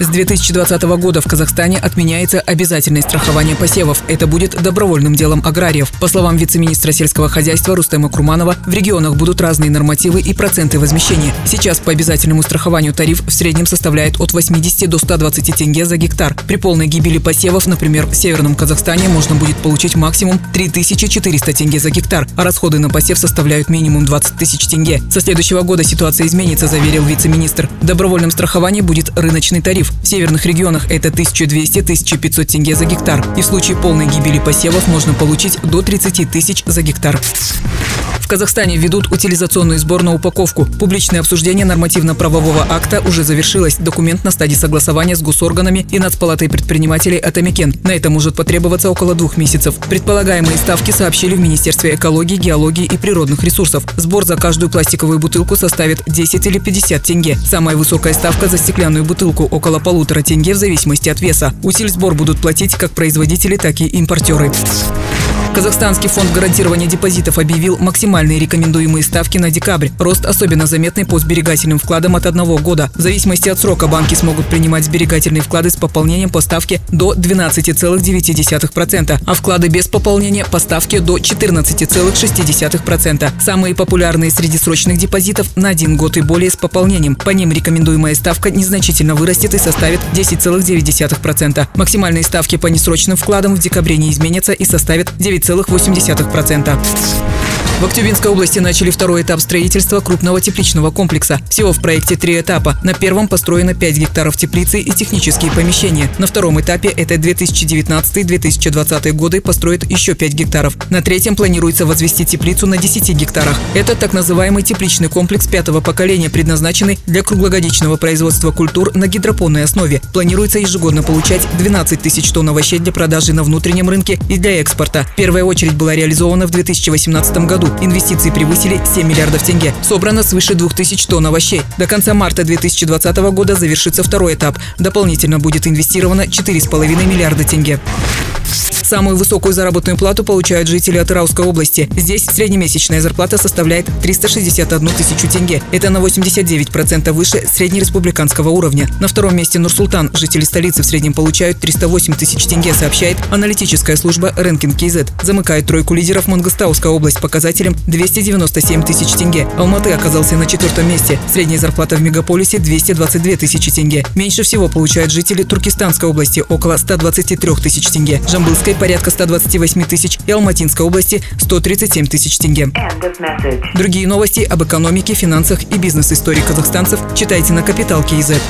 С 2020 года в Казахстане отменяется обязательное страхование посевов. Это будет добровольным делом аграриев. По словам вице-министра сельского хозяйства Рустема Курманова, в регионах будут разные нормативы и проценты возмещения. Сейчас по обязательному страхованию тариф в среднем составляет от 80 до 120 тенге за гектар. При полной гибели посевов, например, в Северном Казахстане можно будет получить максимум 3400 тенге за гектар, а расходы на посев составляют минимум 20 тысяч тенге. Со следующего года ситуация изменится, заверил вице-министр. В добровольном страховании будет рыночный тариф. В северных регионах это 1200-1500 тенге за гектар. И в случае полной гибели посевов можно получить до 30 тысяч за гектар. Казахстане ведут утилизационный сбор на упаковку. Публичное обсуждение нормативно-правового акта уже завершилось. Документ на стадии согласования с госорганами и Нацпалатой предпринимателей Атамикен. На это может потребоваться около двух месяцев. Предполагаемые ставки сообщили в Министерстве экологии, геологии и природных ресурсов. Сбор за каждую пластиковую бутылку составит 10 или 50 тенге. Самая высокая ставка за стеклянную бутылку – около полутора тенге в зависимости от веса. Утильсбор будут платить как производители, так и импортеры. Казахстанский фонд гарантирования депозитов объявил максимальные рекомендуемые ставки на декабрь. Рост особенно заметный по сберегательным вкладам от одного года. В зависимости от срока банки смогут принимать сберегательные вклады с пополнением по ставке до 12,9%, а вклады без пополнения по ставке до 14,6%. Самые популярные среди срочных депозитов на один год и более с пополнением. По ним рекомендуемая ставка незначительно вырастет и составит 10,9%. Максимальные ставки по несрочным вкладам в декабре не изменятся и составят 9 9,8%. В Актюбинской области начали второй этап строительства крупного тепличного комплекса. Всего в проекте три этапа. На первом построено 5 гектаров теплицы и технические помещения. На втором этапе, это 2019-2020 годы, построят еще 5 гектаров. На третьем планируется возвести теплицу на 10 гектарах. Это так называемый тепличный комплекс пятого поколения, предназначенный для круглогодичного производства культур на гидропонной основе. Планируется ежегодно получать 12 тысяч тонн овощей для продажи на внутреннем рынке и для экспорта. Первая очередь была реализована в 2018 году. Инвестиции превысили 7 миллиардов тенге. Собрано свыше 2000 тонн овощей. До конца марта 2020 года завершится второй этап. Дополнительно будет инвестировано 4,5 миллиарда тенге. Самую высокую заработную плату получают жители Атырауской области. Здесь среднемесячная зарплата составляет 361 тысячу тенге. Это на 89% выше среднереспубликанского уровня. На втором месте Нурсултан. Жители столицы в среднем получают 308 тысяч тенге, сообщает аналитическая служба Рэнкинг КИЗ. Замыкает тройку лидеров Мангостауская область показателем 297 тысяч тенге. Алматы оказался на четвертом месте. Средняя зарплата в мегаполисе 222 тысячи тенге. Меньше всего получают жители Туркестанской области – около 123 тысяч тенге. Жамбылской порядка 128 тысяч и Алматинской области 137 тысяч тенге. Другие новости об экономике, финансах и бизнес-истории казахстанцев читайте на Капитал Киезет.